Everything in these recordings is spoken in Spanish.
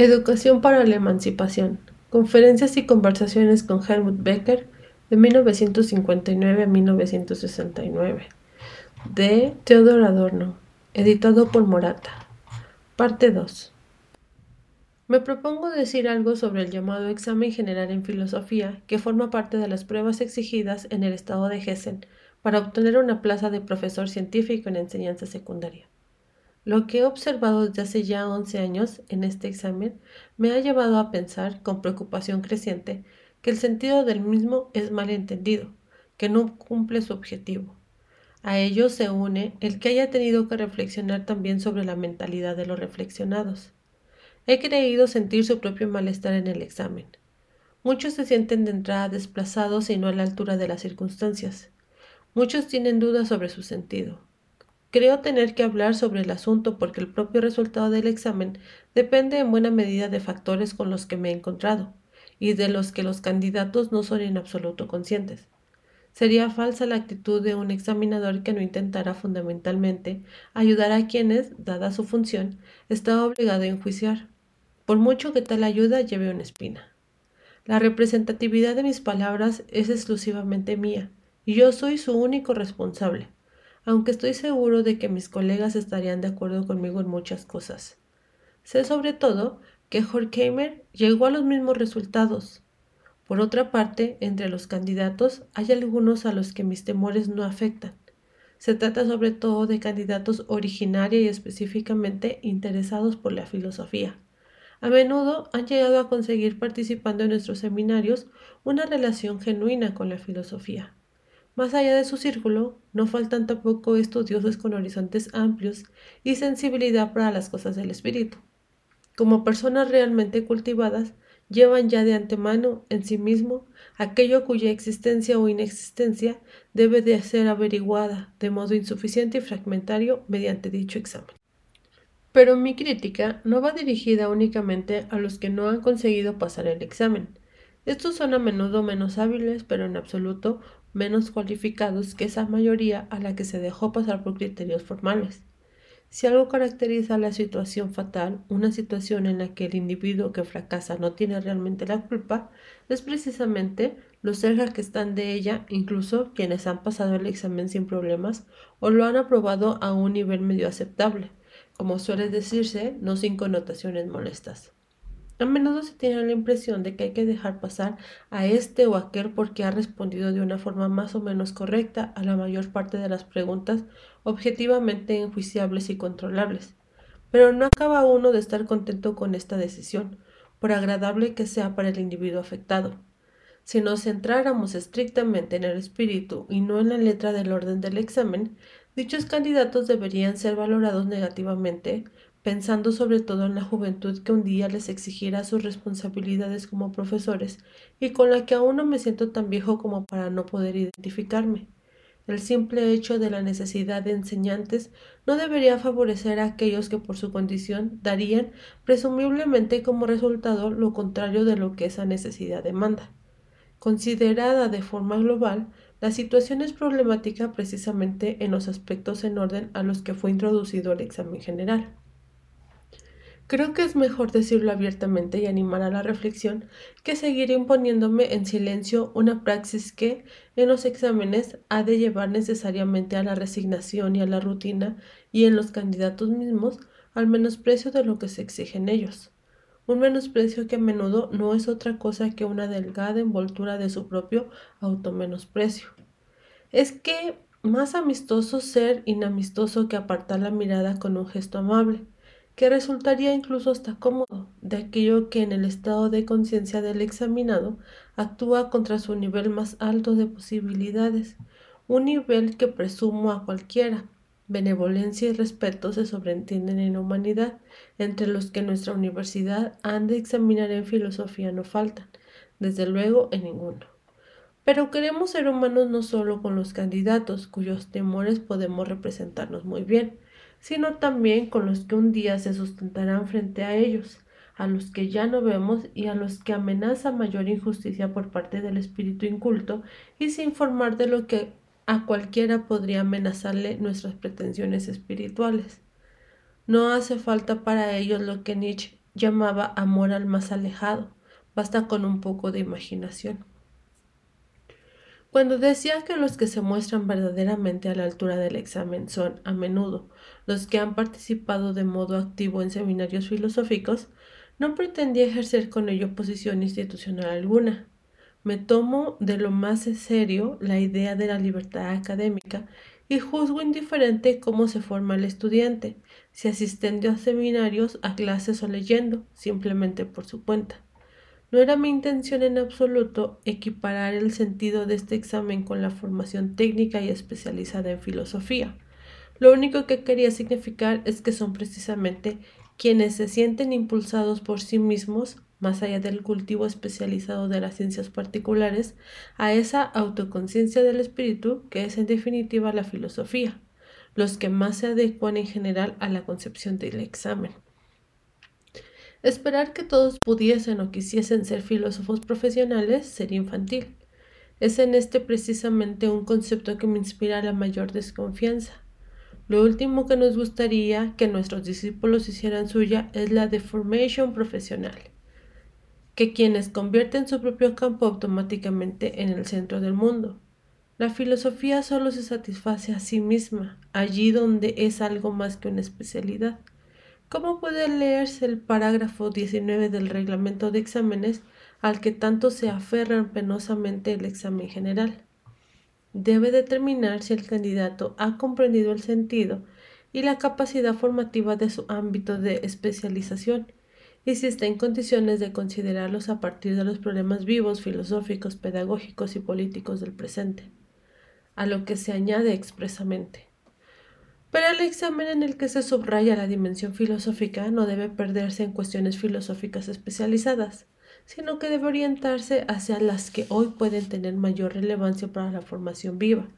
Educación para la Emancipación. Conferencias y conversaciones con Helmut Becker de 1959 a 1969. De Theodor Adorno. Editado por Morata. Parte 2. Me propongo decir algo sobre el llamado examen general en filosofía, que forma parte de las pruebas exigidas en el estado de Hessen para obtener una plaza de profesor científico en enseñanza secundaria. Lo que he observado desde hace ya 11 años en este examen me ha llevado a pensar, con preocupación creciente, que el sentido del mismo es mal entendido, que no cumple su objetivo. A ello se une el que haya tenido que reflexionar también sobre la mentalidad de los reflexionados. He creído sentir su propio malestar en el examen. Muchos se sienten de entrada desplazados y no a la altura de las circunstancias. Muchos tienen dudas sobre su sentido. Creo tener que hablar sobre el asunto porque el propio resultado del examen depende en buena medida de factores con los que me he encontrado y de los que los candidatos no son en absoluto conscientes. Sería falsa la actitud de un examinador que no intentara fundamentalmente ayudar a quienes, dada su función, está obligado a enjuiciar, por mucho que tal ayuda lleve una espina. La representatividad de mis palabras es exclusivamente mía, y yo soy su único responsable aunque estoy seguro de que mis colegas estarían de acuerdo conmigo en muchas cosas. Sé sobre todo que Horkheimer llegó a los mismos resultados. Por otra parte, entre los candidatos hay algunos a los que mis temores no afectan. Se trata sobre todo de candidatos originaria y específicamente interesados por la filosofía. A menudo han llegado a conseguir participando en nuestros seminarios una relación genuina con la filosofía. Más allá de su círculo, no faltan tampoco estudiosos con horizontes amplios y sensibilidad para las cosas del espíritu. Como personas realmente cultivadas, llevan ya de antemano en sí mismo aquello cuya existencia o inexistencia debe de ser averiguada de modo insuficiente y fragmentario mediante dicho examen. Pero mi crítica no va dirigida únicamente a los que no han conseguido pasar el examen. Estos son a menudo menos hábiles, pero en absoluto menos cualificados que esa mayoría a la que se dejó pasar por criterios formales. Si algo caracteriza la situación fatal, una situación en la que el individuo que fracasa no tiene realmente la culpa, es precisamente los cerca que están de ella, incluso quienes han pasado el examen sin problemas o lo han aprobado a un nivel medio aceptable, como suele decirse, no sin connotaciones molestas. A menudo se tiene la impresión de que hay que dejar pasar a este o aquel porque ha respondido de una forma más o menos correcta a la mayor parte de las preguntas objetivamente enjuiciables y controlables. Pero no acaba uno de estar contento con esta decisión, por agradable que sea para el individuo afectado. Si nos centráramos estrictamente en el espíritu y no en la letra del orden del examen, dichos candidatos deberían ser valorados negativamente pensando sobre todo en la juventud que un día les exigirá sus responsabilidades como profesores y con la que aún no me siento tan viejo como para no poder identificarme. El simple hecho de la necesidad de enseñantes no debería favorecer a aquellos que por su condición darían presumiblemente como resultado lo contrario de lo que esa necesidad demanda. Considerada de forma global, la situación es problemática precisamente en los aspectos en orden a los que fue introducido el examen general. Creo que es mejor decirlo abiertamente y animar a la reflexión que seguir imponiéndome en silencio una praxis que, en los exámenes, ha de llevar necesariamente a la resignación y a la rutina y en los candidatos mismos al menosprecio de lo que se exige en ellos. Un menosprecio que a menudo no es otra cosa que una delgada envoltura de su propio automenosprecio. Es que más amistoso ser inamistoso que apartar la mirada con un gesto amable que resultaría incluso hasta cómodo, de aquello que en el estado de conciencia del examinado actúa contra su nivel más alto de posibilidades, un nivel que presumo a cualquiera. Benevolencia y respeto se sobreentienden en la humanidad, entre los que nuestra universidad han de examinar en filosofía no faltan, desde luego en ninguno. Pero queremos ser humanos no solo con los candidatos, cuyos temores podemos representarnos muy bien, sino también con los que un día se sustentarán frente a ellos, a los que ya no vemos y a los que amenaza mayor injusticia por parte del espíritu inculto y sin formar de lo que a cualquiera podría amenazarle nuestras pretensiones espirituales. No hace falta para ellos lo que Nietzsche llamaba amor al más alejado. Basta con un poco de imaginación. Cuando decía que los que se muestran verdaderamente a la altura del examen son, a menudo, los que han participado de modo activo en seminarios filosóficos, no pretendía ejercer con ello posición institucional alguna. Me tomo de lo más serio la idea de la libertad académica y juzgo indiferente cómo se forma el estudiante, si asistiendo a seminarios, a clases o leyendo, simplemente por su cuenta. No era mi intención en absoluto equiparar el sentido de este examen con la formación técnica y especializada en filosofía. Lo único que quería significar es que son precisamente quienes se sienten impulsados por sí mismos, más allá del cultivo especializado de las ciencias particulares, a esa autoconciencia del espíritu que es en definitiva la filosofía, los que más se adecuan en general a la concepción del examen. Esperar que todos pudiesen o quisiesen ser filósofos profesionales sería infantil. Es en este precisamente un concepto que me inspira la mayor desconfianza. Lo último que nos gustaría que nuestros discípulos hicieran suya es la deformation profesional, que quienes convierten su propio campo automáticamente en el centro del mundo. La filosofía solo se satisface a sí misma, allí donde es algo más que una especialidad. ¿Cómo puede leerse el parágrafo 19 del reglamento de exámenes al que tanto se aferran penosamente el examen general? Debe determinar si el candidato ha comprendido el sentido y la capacidad formativa de su ámbito de especialización y si está en condiciones de considerarlos a partir de los problemas vivos, filosóficos, pedagógicos y políticos del presente, a lo que se añade expresamente. Pero el examen en el que se subraya la dimensión filosófica no debe perderse en cuestiones filosóficas especializadas, sino que debe orientarse hacia las que hoy pueden tener mayor relevancia para la formación viva,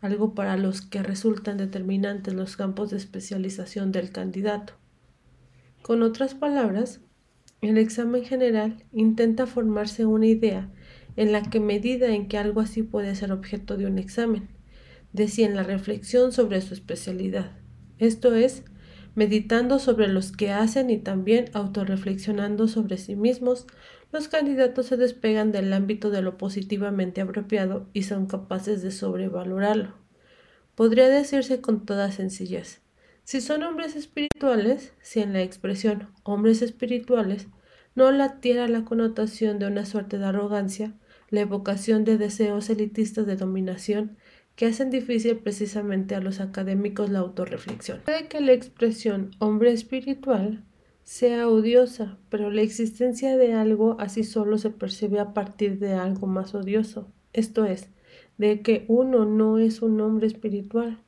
algo para los que resultan determinantes los campos de especialización del candidato. Con otras palabras, el examen general intenta formarse una idea en la que medida en que algo así puede ser objeto de un examen, decía en la reflexión sobre su especialidad, esto es, meditando sobre los que hacen y también autorreflexionando sobre sí mismos, los candidatos se despegan del ámbito de lo positivamente apropiado y son capaces de sobrevalorarlo. Podría decirse con toda sencillez, si son hombres espirituales, si en la expresión hombres espirituales no latiera la connotación de una suerte de arrogancia, la evocación de deseos elitistas de dominación, que hacen difícil precisamente a los académicos la autorreflexión. Puede que la expresión hombre espiritual sea odiosa, pero la existencia de algo así solo se percibe a partir de algo más odioso, esto es, de que uno no es un hombre espiritual.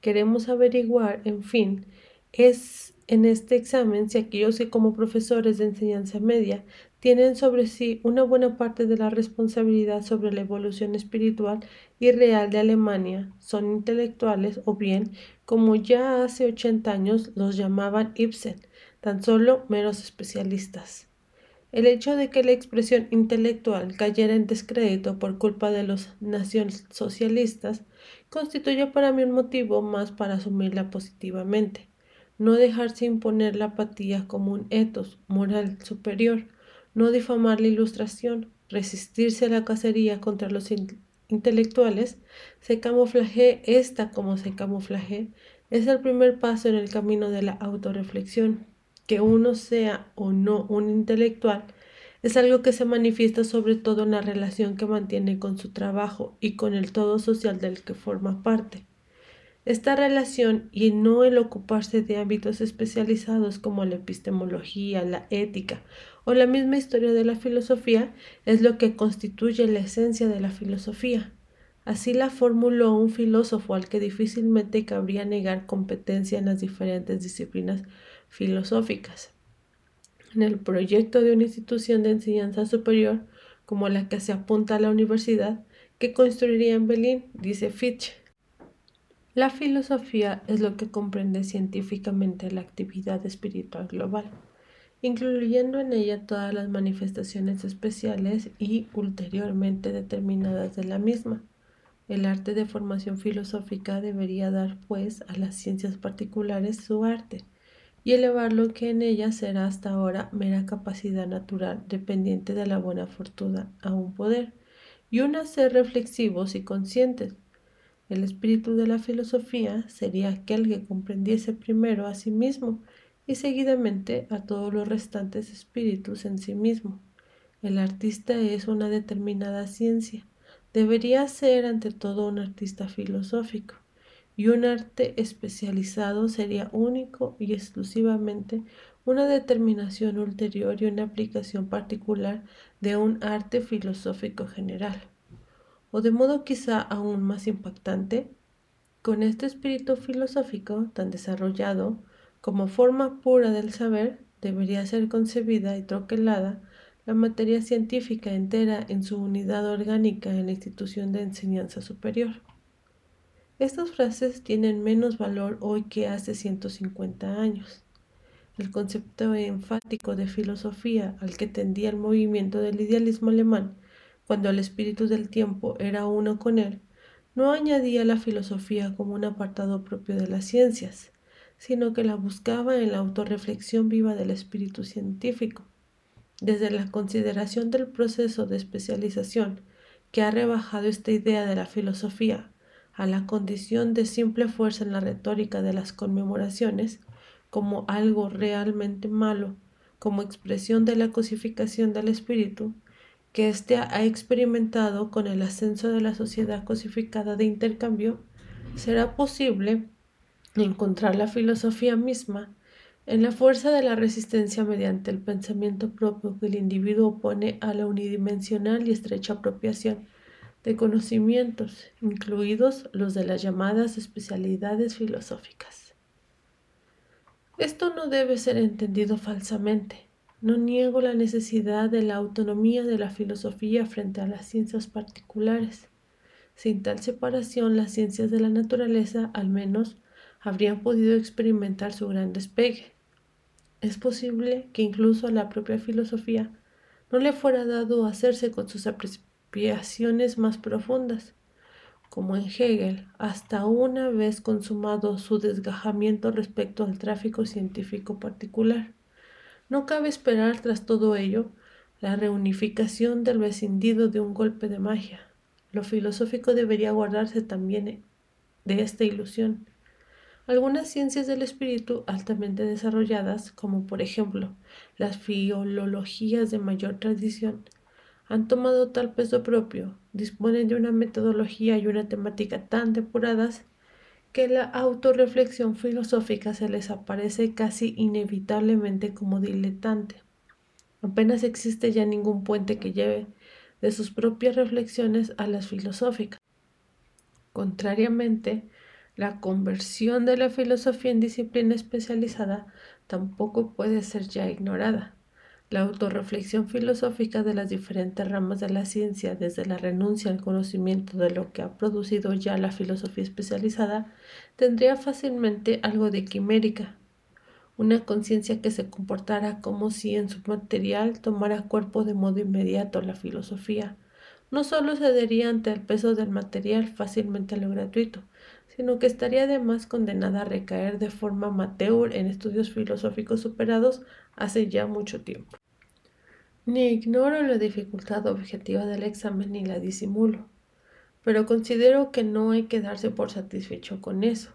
Queremos averiguar, en fin, es en este examen si aquellos que como profesores de enseñanza media tienen sobre sí una buena parte de la responsabilidad sobre la evolución espiritual y real de Alemania son intelectuales o bien, como ya hace 80 años los llamaban Ibsen, tan solo meros especialistas. El hecho de que la expresión intelectual cayera en descrédito por culpa de los nacionalsocialistas constituye para mí un motivo más para asumirla positivamente. No dejarse imponer la apatía como un etos moral superior, no difamar la ilustración, resistirse a la cacería contra los intelectuales, se camuflaje esta como se camuflaje, es el primer paso en el camino de la autorreflexión. Que uno sea o no un intelectual es algo que se manifiesta sobre todo en la relación que mantiene con su trabajo y con el todo social del que forma parte. Esta relación y no el ocuparse de ámbitos especializados como la epistemología, la ética o la misma historia de la filosofía es lo que constituye la esencia de la filosofía. Así la formuló un filósofo al que difícilmente cabría negar competencia en las diferentes disciplinas filosóficas. En el proyecto de una institución de enseñanza superior como la que se apunta a la universidad que construiría en Berlín, dice Fitch, la filosofía es lo que comprende científicamente la actividad espiritual global, incluyendo en ella todas las manifestaciones especiales y ulteriormente determinadas de la misma. El arte de formación filosófica debería dar, pues, a las ciencias particulares su arte, y elevar lo que en ella será hasta ahora mera capacidad natural dependiente de la buena fortuna a un poder y un hacer reflexivos y conscientes. El espíritu de la filosofía sería aquel que comprendiese primero a sí mismo y seguidamente a todos los restantes espíritus en sí mismo. El artista es una determinada ciencia. Debería ser ante todo un artista filosófico y un arte especializado sería único y exclusivamente una determinación ulterior y una aplicación particular de un arte filosófico general. O de modo quizá aún más impactante, con este espíritu filosófico tan desarrollado como forma pura del saber, debería ser concebida y troquelada la materia científica entera en su unidad orgánica en la institución de enseñanza superior. Estas frases tienen menos valor hoy que hace 150 años. El concepto enfático de filosofía al que tendía el movimiento del idealismo alemán, cuando el espíritu del tiempo era uno con él, no añadía la filosofía como un apartado propio de las ciencias, sino que la buscaba en la autorreflexión viva del espíritu científico. Desde la consideración del proceso de especialización que ha rebajado esta idea de la filosofía a la condición de simple fuerza en la retórica de las conmemoraciones como algo realmente malo, como expresión de la cosificación del espíritu, que éste ha experimentado con el ascenso de la sociedad cosificada de intercambio, será posible encontrar la filosofía misma en la fuerza de la resistencia mediante el pensamiento propio que el individuo opone a la unidimensional y estrecha apropiación de conocimientos, incluidos los de las llamadas especialidades filosóficas. Esto no debe ser entendido falsamente. No niego la necesidad de la autonomía de la filosofía frente a las ciencias particulares. Sin tal separación, las ciencias de la naturaleza, al menos, habrían podido experimentar su gran despegue. Es posible que incluso a la propia filosofía no le fuera dado hacerse con sus apreciaciones más profundas, como en Hegel, hasta una vez consumado su desgajamiento respecto al tráfico científico particular. No cabe esperar tras todo ello la reunificación del rescindido de un golpe de magia. Lo filosófico debería guardarse también de esta ilusión. Algunas ciencias del espíritu altamente desarrolladas, como por ejemplo las filologías de mayor tradición, han tomado tal peso propio, disponen de una metodología y una temática tan depuradas que la autorreflexión filosófica se les aparece casi inevitablemente como diletante. Apenas existe ya ningún puente que lleve de sus propias reflexiones a las filosóficas. Contrariamente, la conversión de la filosofía en disciplina especializada tampoco puede ser ya ignorada. La autorreflexión filosófica de las diferentes ramas de la ciencia, desde la renuncia al conocimiento de lo que ha producido ya la filosofía especializada, tendría fácilmente algo de quimérica, una conciencia que se comportara como si en su material tomara cuerpo de modo inmediato la filosofía. No solo cedería ante el peso del material fácilmente a lo gratuito, sino que estaría además condenada a recaer de forma amateur en estudios filosóficos superados hace ya mucho tiempo. Ni ignoro la dificultad objetiva del examen ni la disimulo, pero considero que no hay que darse por satisfecho con eso,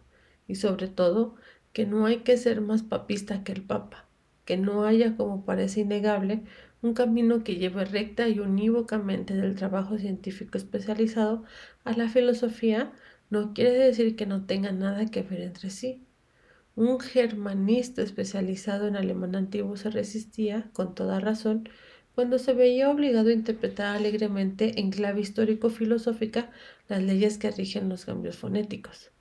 y sobre todo que no hay que ser más papista que el Papa, que no haya, como parece innegable, un camino que lleve recta y unívocamente del trabajo científico especializado a la filosofía no quiere decir que no tengan nada que ver entre sí. Un germanista especializado en alemán antiguo se resistía, con toda razón, cuando se veía obligado a interpretar alegremente en clave histórico-filosófica las leyes que rigen los cambios fonéticos.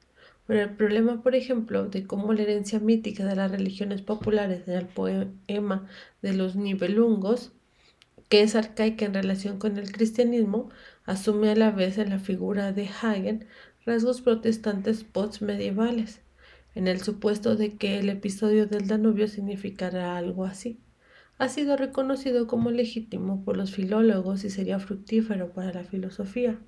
Pero el problema, por ejemplo, de cómo la herencia mítica de las religiones populares en el poema de los Nibelungos, que es arcaica en relación con el cristianismo, asume a la vez en la figura de Hagen rasgos protestantes post-medievales, en el supuesto de que el episodio del Danubio significará algo así. Ha sido reconocido como legítimo por los filólogos y sería fructífero para la filosofía.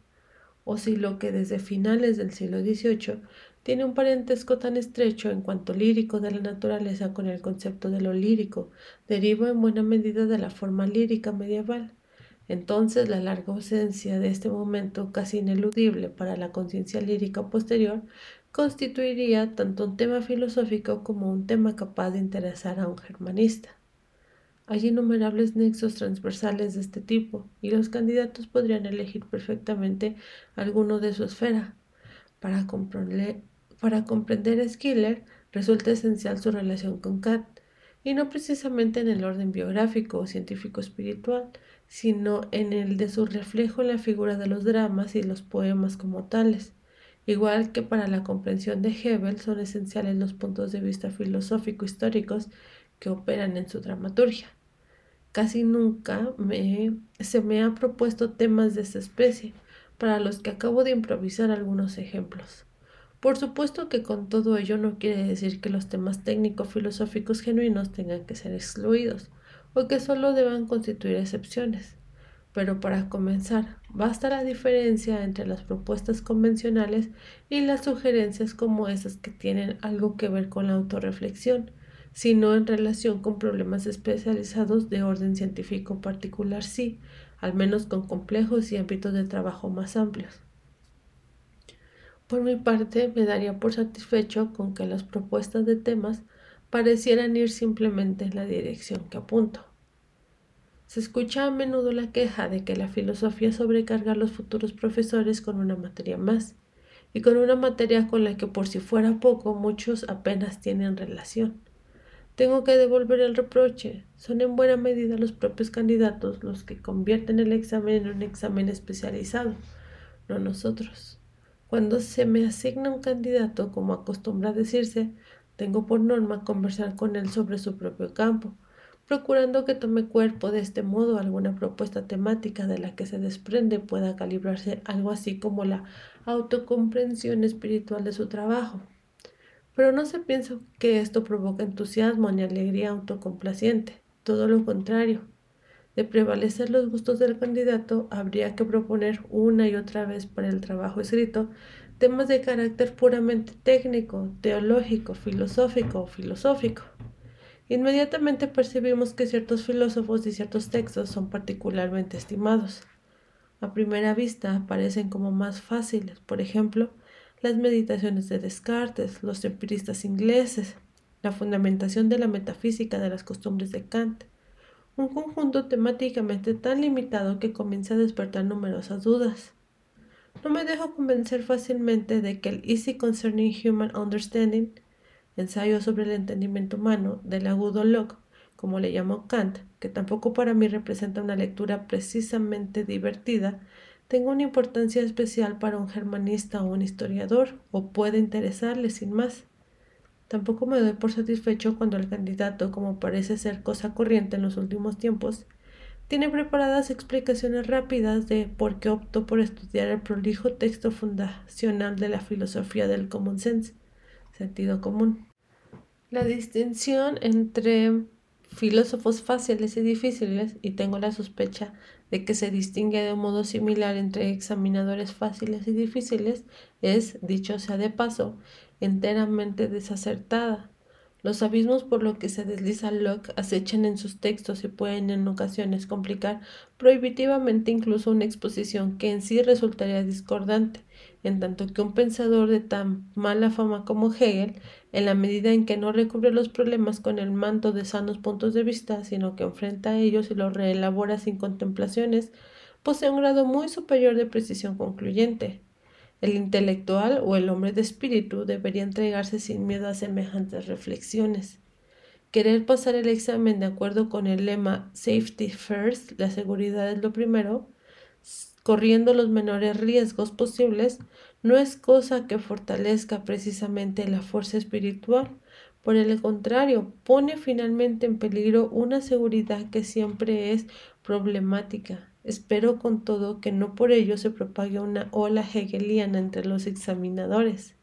o si lo que desde finales del siglo XVIII tiene un parentesco tan estrecho en cuanto lírico de la naturaleza con el concepto de lo lírico, deriva en buena medida de la forma lírica medieval. Entonces la larga ausencia de este momento casi ineludible para la conciencia lírica posterior constituiría tanto un tema filosófico como un tema capaz de interesar a un germanista. Hay innumerables nexos transversales de este tipo y los candidatos podrían elegir perfectamente alguno de su esfera. Para para comprender a Schiller resulta esencial su relación con Kant, y no precisamente en el orden biográfico o científico espiritual, sino en el de su reflejo en la figura de los dramas y los poemas como tales. Igual que para la comprensión de Hebel son esenciales los puntos de vista filosófico-históricos que operan en su dramaturgia. Casi nunca se me ha propuesto temas de esta especie, para los que acabo de improvisar algunos ejemplos. Por supuesto que con todo ello no quiere decir que los temas técnico-filosóficos genuinos tengan que ser excluidos o que solo deban constituir excepciones. Pero para comenzar, basta la diferencia entre las propuestas convencionales y las sugerencias como esas que tienen algo que ver con la autorreflexión, sino en relación con problemas especializados de orden científico particular sí, al menos con complejos y ámbitos de trabajo más amplios. Por mi parte, me daría por satisfecho con que las propuestas de temas parecieran ir simplemente en la dirección que apunto. Se escucha a menudo la queja de que la filosofía sobrecarga a los futuros profesores con una materia más, y con una materia con la que por si fuera poco muchos apenas tienen relación. Tengo que devolver el reproche. Son en buena medida los propios candidatos los que convierten el examen en un examen especializado, no nosotros. Cuando se me asigna un candidato, como acostumbra decirse, tengo por norma conversar con él sobre su propio campo, procurando que tome cuerpo de este modo alguna propuesta temática de la que se desprende pueda calibrarse algo así como la autocomprensión espiritual de su trabajo. Pero no se piensa que esto provoca entusiasmo ni alegría autocomplaciente, todo lo contrario. De prevalecer los gustos del candidato, habría que proponer una y otra vez para el trabajo escrito temas de carácter puramente técnico, teológico, filosófico o filosófico. Inmediatamente percibimos que ciertos filósofos y ciertos textos son particularmente estimados. A primera vista parecen como más fáciles, por ejemplo, las meditaciones de Descartes, los empiristas ingleses, la fundamentación de la metafísica de las costumbres de Kant, un conjunto temáticamente tan limitado que comienza a despertar numerosas dudas. No me dejo convencer fácilmente de que el Easy Concerning Human Understanding, ensayo sobre el entendimiento humano del agudo Locke, como le llamó Kant, que tampoco para mí representa una lectura precisamente divertida, tenga una importancia especial para un germanista o un historiador, o puede interesarle sin más. Tampoco me doy por satisfecho cuando el candidato, como parece ser cosa corriente en los últimos tiempos, tiene preparadas explicaciones rápidas de por qué optó por estudiar el prolijo texto fundacional de la filosofía del common sense, sentido común. La distinción entre filósofos fáciles y difíciles, y tengo la sospecha de que se distingue de un modo similar entre examinadores fáciles y difíciles, es, dicho sea de paso, enteramente desacertada. Los abismos por los que se desliza Locke acechan en sus textos y pueden en ocasiones complicar prohibitivamente incluso una exposición que en sí resultaría discordante, en tanto que un pensador de tan mala fama como Hegel, en la medida en que no recubre los problemas con el manto de sanos puntos de vista, sino que enfrenta a ellos y los reelabora sin contemplaciones, posee un grado muy superior de precisión concluyente. El intelectual o el hombre de espíritu debería entregarse sin miedo a semejantes reflexiones. Querer pasar el examen de acuerdo con el lema Safety First, la seguridad es lo primero, corriendo los menores riesgos posibles, no es cosa que fortalezca precisamente la fuerza espiritual. Por el contrario, pone finalmente en peligro una seguridad que siempre es problemática, Espero con todo que no por ello se propague una ola hegeliana entre los examinadores.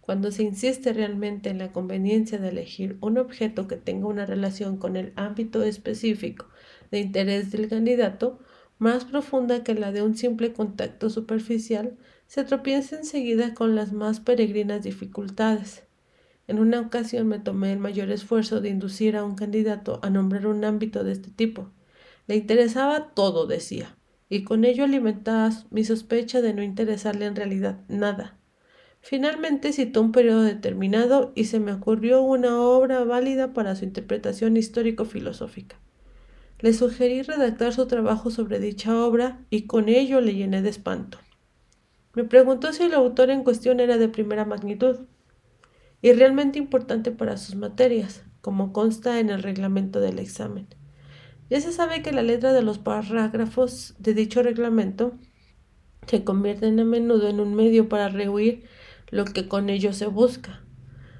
Cuando se insiste realmente en la conveniencia de elegir un objeto que tenga una relación con el ámbito específico de interés del candidato, más profunda que la de un simple contacto superficial, se tropieza enseguida con las más peregrinas dificultades. En una ocasión me tomé el mayor esfuerzo de inducir a un candidato a nombrar un ámbito de este tipo. Le interesaba todo, decía, y con ello alimentaba mi sospecha de no interesarle en realidad nada. Finalmente citó un periodo determinado y se me ocurrió una obra válida para su interpretación histórico-filosófica. Le sugerí redactar su trabajo sobre dicha obra y con ello le llené de espanto. Me preguntó si el autor en cuestión era de primera magnitud y realmente importante para sus materias, como consta en el reglamento del examen. Ya se sabe que la letra de los parágrafos de dicho reglamento se convierten a menudo en un medio para rehuir lo que con ello se busca.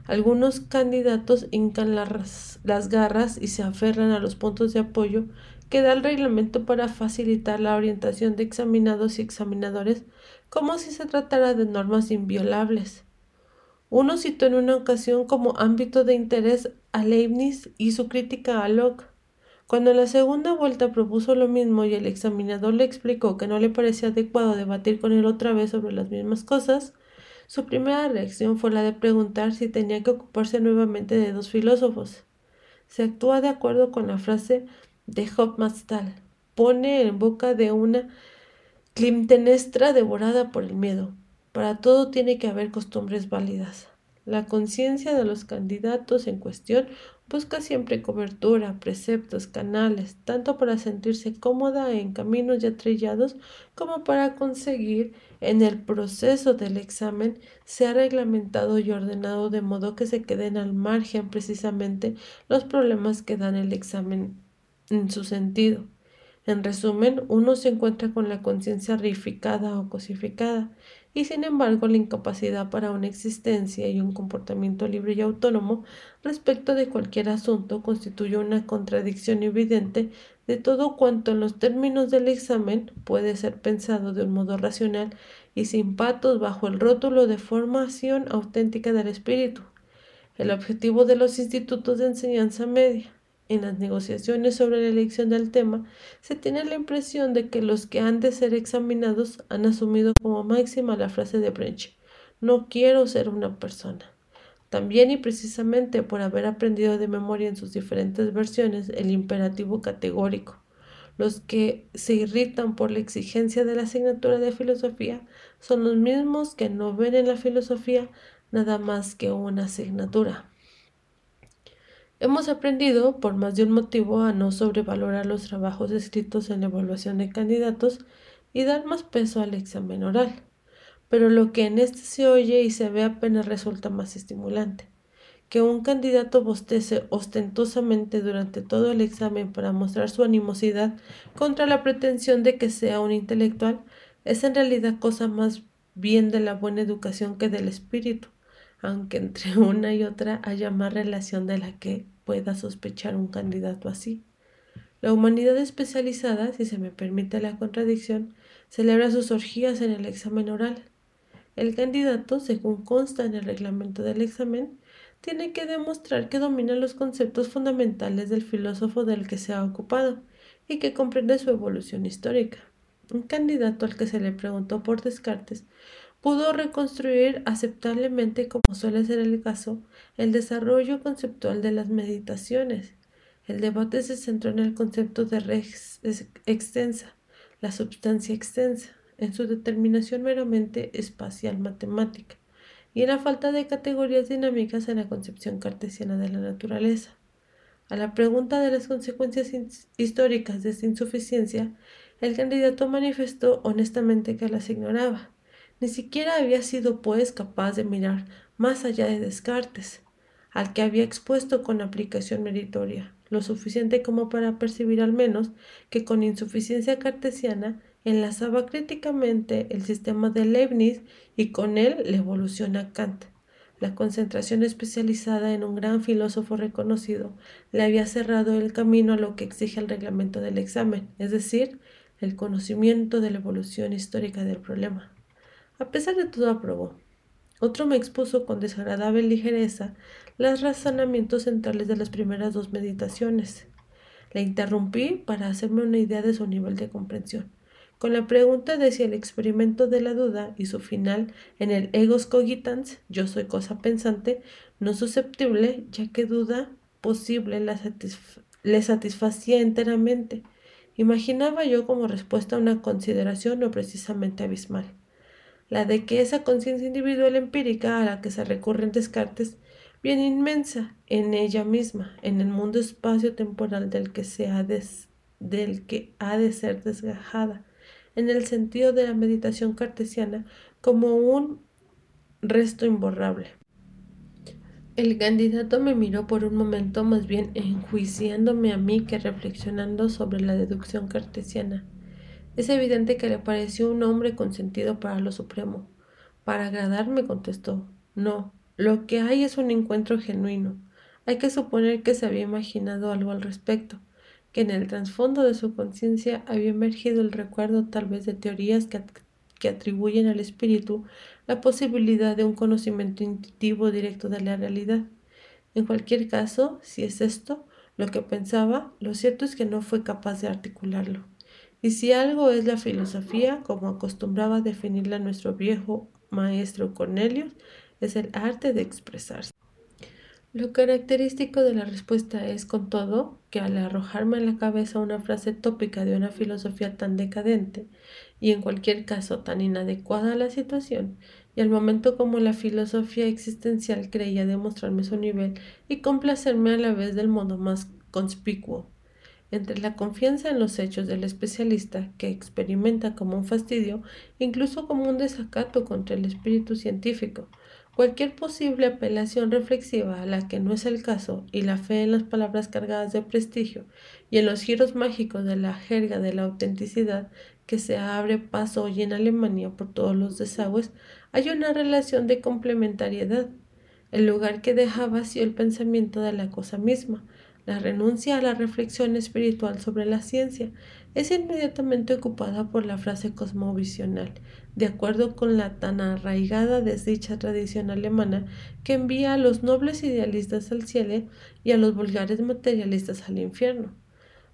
Algunos candidatos hincan las, las garras y se aferran a los puntos de apoyo que da el reglamento para facilitar la orientación de examinados y examinadores como si se tratara de normas inviolables. Uno citó en una ocasión como ámbito de interés a Leibniz y su crítica a Locke. Cuando en la segunda vuelta propuso lo mismo y el examinador le explicó que no le parecía adecuado debatir con él otra vez sobre las mismas cosas, su primera reacción fue la de preguntar si tenía que ocuparse nuevamente de dos filósofos. Se actúa de acuerdo con la frase de Hofmannsthal, pone en boca de una climtenestra devorada por el miedo. Para todo tiene que haber costumbres válidas. La conciencia de los candidatos en cuestión busca siempre cobertura, preceptos, canales, tanto para sentirse cómoda en caminos ya trillados como para conseguir en el proceso del examen sea reglamentado y ordenado de modo que se queden al margen precisamente los problemas que dan el examen en su sentido. En resumen, uno se encuentra con la conciencia reificada o cosificada, y sin embargo la incapacidad para una existencia y un comportamiento libre y autónomo respecto de cualquier asunto constituye una contradicción evidente de todo cuanto en los términos del examen puede ser pensado de un modo racional y sin patos bajo el rótulo de formación auténtica del espíritu. El objetivo de los institutos de enseñanza media en las negociaciones sobre la elección del tema, se tiene la impresión de que los que han de ser examinados han asumido como máxima la frase de Brecht, no quiero ser una persona. También y precisamente por haber aprendido de memoria en sus diferentes versiones el imperativo categórico. Los que se irritan por la exigencia de la asignatura de filosofía son los mismos que no ven en la filosofía nada más que una asignatura. Hemos aprendido, por más de un motivo, a no sobrevalorar los trabajos escritos en la evaluación de candidatos y dar más peso al examen oral. Pero lo que en este se oye y se ve apenas resulta más estimulante. Que un candidato bostece ostentosamente durante todo el examen para mostrar su animosidad contra la pretensión de que sea un intelectual es en realidad cosa más bien de la buena educación que del espíritu aunque entre una y otra haya más relación de la que pueda sospechar un candidato así. La humanidad especializada, si se me permite la contradicción, celebra sus orgías en el examen oral. El candidato, según consta en el reglamento del examen, tiene que demostrar que domina los conceptos fundamentales del filósofo del que se ha ocupado y que comprende su evolución histórica. Un candidato al que se le preguntó por Descartes pudo reconstruir aceptablemente, como suele ser el caso, el desarrollo conceptual de las meditaciones. El debate se centró en el concepto de res extensa, la substancia extensa, en su determinación meramente espacial matemática, y en la falta de categorías dinámicas en la concepción cartesiana de la naturaleza. A la pregunta de las consecuencias históricas de esta insuficiencia, el candidato manifestó honestamente que las ignoraba ni siquiera había sido pues capaz de mirar más allá de Descartes, al que había expuesto con aplicación meritoria, lo suficiente como para percibir al menos que con insuficiencia cartesiana enlazaba críticamente el sistema de Leibniz y con él la evolución a Kant. La concentración especializada en un gran filósofo reconocido le había cerrado el camino a lo que exige el reglamento del examen, es decir, el conocimiento de la evolución histórica del problema. A pesar de todo aprobó. Otro me expuso con desagradable ligereza los razonamientos centrales de las primeras dos meditaciones. La interrumpí para hacerme una idea de su nivel de comprensión. Con la pregunta de si el experimento de la duda y su final en el egos cogitans, yo soy cosa pensante, no susceptible, ya que duda posible le satisfacía enteramente. Imaginaba yo como respuesta una consideración no precisamente abismal, la de que esa conciencia individual empírica a la que se recurre en Descartes, bien inmensa en ella misma, en el mundo espacio-temporal del del que ha de ser desgajada, en el sentido de la meditación cartesiana como un resto imborrable. El candidato me miró por un momento más bien enjuiciándome a mí que reflexionando sobre la deducción cartesiana. Es evidente que le pareció un hombre con sentido para lo supremo. Para agradarme contestó. No, lo que hay es un encuentro genuino. Hay que suponer que se había imaginado algo al respecto que en el trasfondo de su conciencia había emergido el recuerdo tal vez de teorías que, que, atribuyen al espíritu la posibilidad de un conocimiento intuitivo directo de la realidad. En cualquier caso, si es esto lo que pensaba, lo cierto es que no fue capaz de articularlo. Y si algo es la filosofía, como acostumbraba definirla nuestro viejo maestro Cornelius, es el arte de expresarse. Lo característico de la respuesta es, con todo, que al arrojarme a la cabeza una frase tópica de una filosofía tan decadente y en cualquier caso tan inadecuada a la situación, y al momento como la filosofía existencial creía demostrarme su nivel y complacerme a la vez del modo más conspicuo, entre la confianza en los hechos del especialista, que experimenta como un fastidio, incluso como un desacato contra el espíritu científico, Cualquier posible apelación reflexiva a la que no es el caso y la fe en las palabras cargadas de prestigio y en los giros mágicos de la jerga de la autenticidad que se abre paso hoy en Alemania por todos los desagües, hay una relación de complementariedad, el lugar que deja vacío el pensamiento de la cosa misma, la renuncia a la reflexión espiritual sobre la ciencia es inmediatamente ocupada por la frase cosmovisional, de acuerdo con la tan arraigada desdicha tradición alemana que envía a los nobles idealistas al cielo y a los vulgares materialistas al infierno.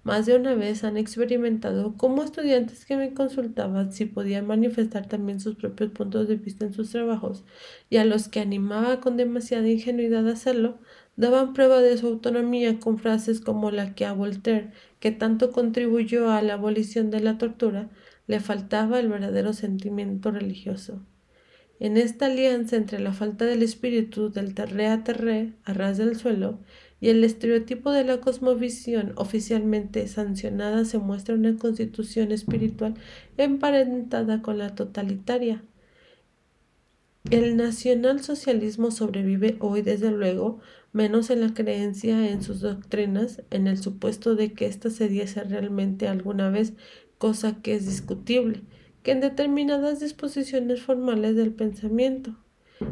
Más de una vez han experimentado cómo estudiantes que me consultaban si podían manifestar también sus propios puntos de vista en sus trabajos y a los que animaba con demasiada ingenuidad a hacerlo, daban prueba de su autonomía con frases como la que a Voltaire, que tanto contribuyó a la abolición de la tortura, le faltaba el verdadero sentimiento religioso. En esta alianza entre la falta del espíritu del terré a terré, a ras del suelo, y el estereotipo de la cosmovisión oficialmente sancionada se muestra una constitución espiritual emparentada con la totalitaria. El nacionalsocialismo sobrevive hoy, desde luego, menos en la creencia en sus doctrinas, en el supuesto de que ésta se diese realmente alguna vez, cosa que es discutible, que en determinadas disposiciones formales del pensamiento.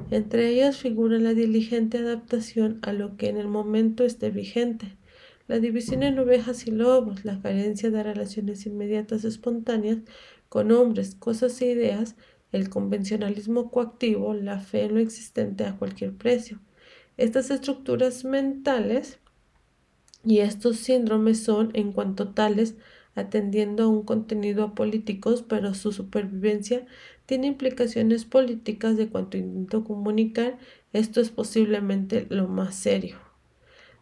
Entre ellas figura la diligente adaptación a lo que en el momento esté vigente, la división en ovejas y lobos, la carencia de relaciones inmediatas espontáneas con hombres, cosas e ideas, el convencionalismo coactivo, la fe en lo existente a cualquier precio. Estas estructuras mentales y estos síndromes son, en cuanto tales, atendiendo a un contenido a políticos, pero su supervivencia tiene implicaciones políticas de cuanto intento comunicar, esto es posiblemente lo más serio.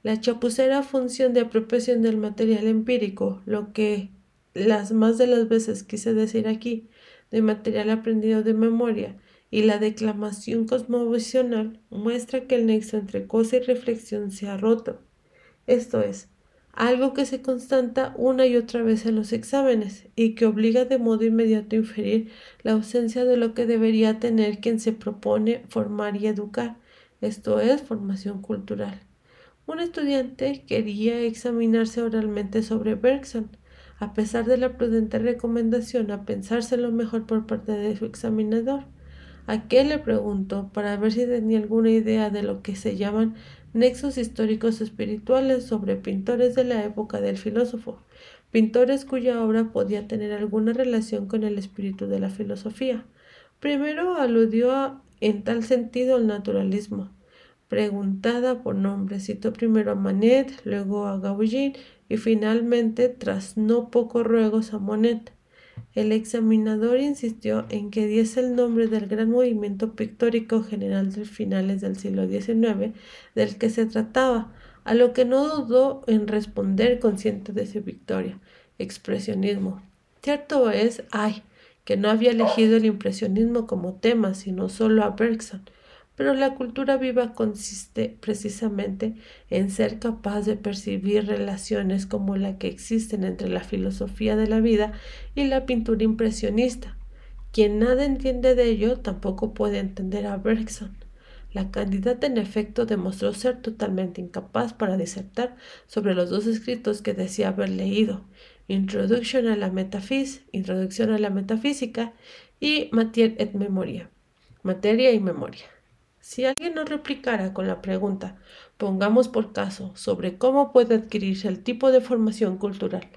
La chapucera función de apropiación del material empírico, lo que las más de las veces quise decir aquí, de material aprendido de memoria, y la declamación cosmovisional muestra que el nexo entre cosa y reflexión se ha roto. Esto es, algo que se constata una y otra vez en los exámenes y que obliga de modo inmediato a inferir la ausencia de lo que debería tener quien se propone formar y educar, esto es formación cultural. Un estudiante quería examinarse oralmente sobre Bergson, a pesar de la prudente recomendación a pensárselo mejor por parte de su examinador. Aquel le preguntó para ver si tenía alguna idea de lo que se llaman nexos históricos espirituales sobre pintores de la época del filósofo, pintores cuya obra podía tener alguna relación con el espíritu de la filosofía. Primero aludió en tal sentido al naturalismo, preguntada por nombre. Citó primero a Manet, luego a Gauguin y finalmente, tras no pocos ruegos, a Monet. El examinador insistió en que diese el nombre del gran movimiento pictórico general de finales del siglo XIX del que se trataba, a lo que no dudó en responder consciente de su victoria. Expresionismo. Cierto es, ay, que no había elegido el impresionismo como tema, sino solo a Bergson. Pero la cultura viva consiste precisamente en ser capaz de percibir relaciones como la que existen entre la filosofía de la vida y la pintura impresionista. Quien nada entiende de ello tampoco puede entender a Bergson. La candidata en efecto demostró ser totalmente incapaz para disertar sobre los dos escritos que decía haber leído, Introduction a la Introducción a la Metafísica y Matière et Memoria, Materia y Memoria. Si alguien nos replicara con la pregunta, pongamos por caso, sobre cómo puede adquirirse el tipo de formación cultural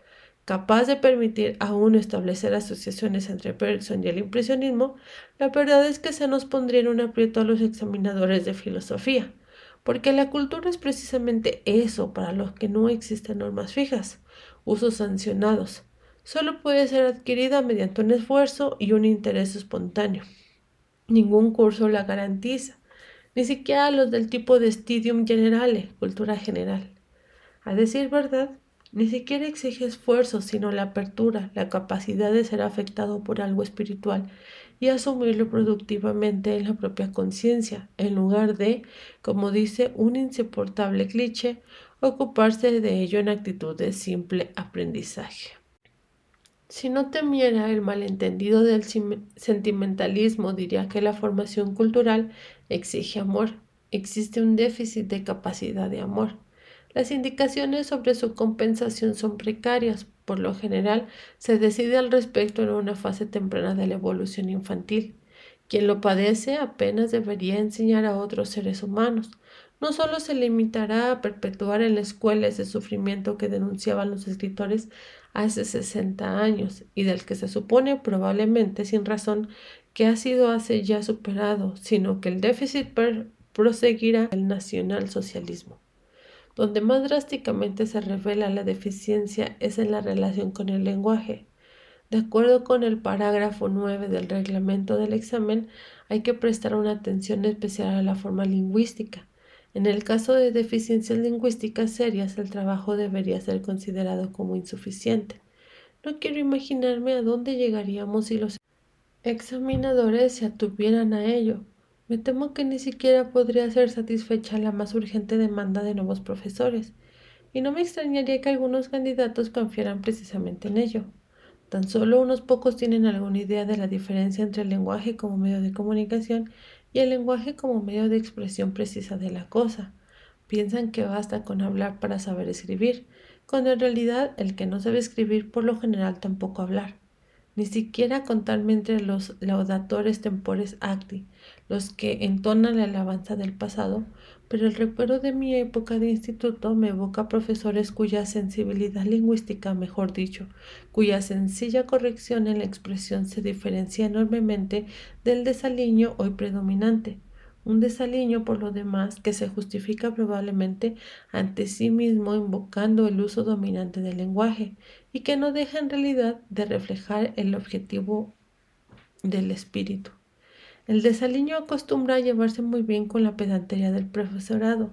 capaz de permitir a uno establecer asociaciones entre Bergson y el impresionismo, la verdad es que se nos pondría en un aprieto a los examinadores de filosofía, porque la cultura es precisamente eso para los que no existen normas fijas, usos sancionados. Solo puede ser adquirida mediante un esfuerzo y un interés espontáneo. Ningún curso la garantiza, ni siquiera los del tipo de Studium Generale, cultura general. A decir verdad, ni siquiera exige esfuerzo, sino la apertura, la capacidad de ser afectado por algo espiritual y asumirlo productivamente en la propia conciencia, en lugar de, como dice un insoportable cliché, ocuparse de ello en actitud de simple aprendizaje. Si no temiera el malentendido del sentimentalismo, diría que la formación cultural exige amor. Existe un déficit de capacidad de amor. Las indicaciones sobre su compensación son precarias. Por lo general, se decide al respecto en una fase temprana de la evolución infantil. Quien lo padece apenas debería enseñar a otros seres humanos. No solo se limitará a perpetuar en la escuela ese sufrimiento que denunciaban los escritores hace 60 años y del que se supone probablemente sin razón que ha sido hace ya superado, sino que el déficit proseguirá el nacionalsocialismo. Donde más drásticamente se revela la deficiencia es en la relación con el lenguaje. De acuerdo con el parágrafo 9 del reglamento del examen, hay que prestar una atención especial a la forma lingüística. En el caso de deficiencias lingüísticas serias, el trabajo debería ser considerado como insuficiente. No quiero imaginarme a dónde llegaríamos si los examinadores se atuvieran a ello. Me temo que ni siquiera podría ser satisfecha la más urgente demanda de nuevos profesores, y no me extrañaría que algunos candidatos confiaran precisamente en ello. Tan solo unos pocos tienen alguna idea de la diferencia entre el lenguaje como medio de comunicación y el lenguaje como medio de expresión precisa de la cosa. Piensan que basta con hablar para saber escribir, cuando en realidad el que no sabe escribir por lo general tampoco hablar ni siquiera contarme entre los laudatores tempores acti, los que entonan la alabanza del pasado, pero el recuerdo de mi época de instituto me evoca profesores cuya sensibilidad lingüística, mejor dicho, cuya sencilla corrección en la expresión se diferencia enormemente del desaliño hoy predominante un desaliño por lo demás que se justifica probablemente ante sí mismo invocando el uso dominante del lenguaje y que no deja en realidad de reflejar el objetivo del espíritu. El desaliño acostumbra a llevarse muy bien con la pedantería del profesorado.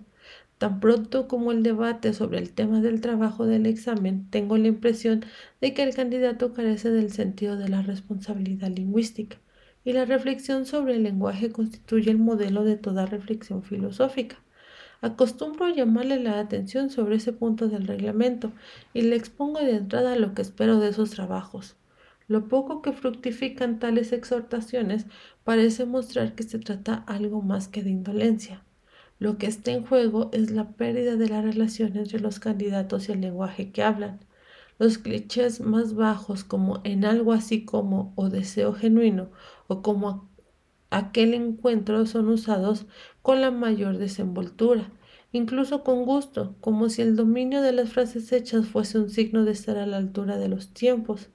Tan pronto como el debate sobre el tema del trabajo del examen, tengo la impresión de que el candidato carece del sentido de la responsabilidad lingüística y la reflexión sobre el lenguaje constituye el modelo de toda reflexión filosófica. Acostumbro a llamarle la atención sobre ese punto del reglamento y le expongo de entrada lo que espero de esos trabajos. Lo poco que fructifican tales exhortaciones parece mostrar que se trata algo más que de indolencia. Lo que está en juego es la pérdida de la relación entre los candidatos y el lenguaje que hablan. Los clichés más bajos como en algo así como o deseo genuino o como aquel encuentro son usados con la mayor desenvoltura, incluso con gusto, como si el dominio de las frases hechas fuese un signo de estar a la altura de los tiempos.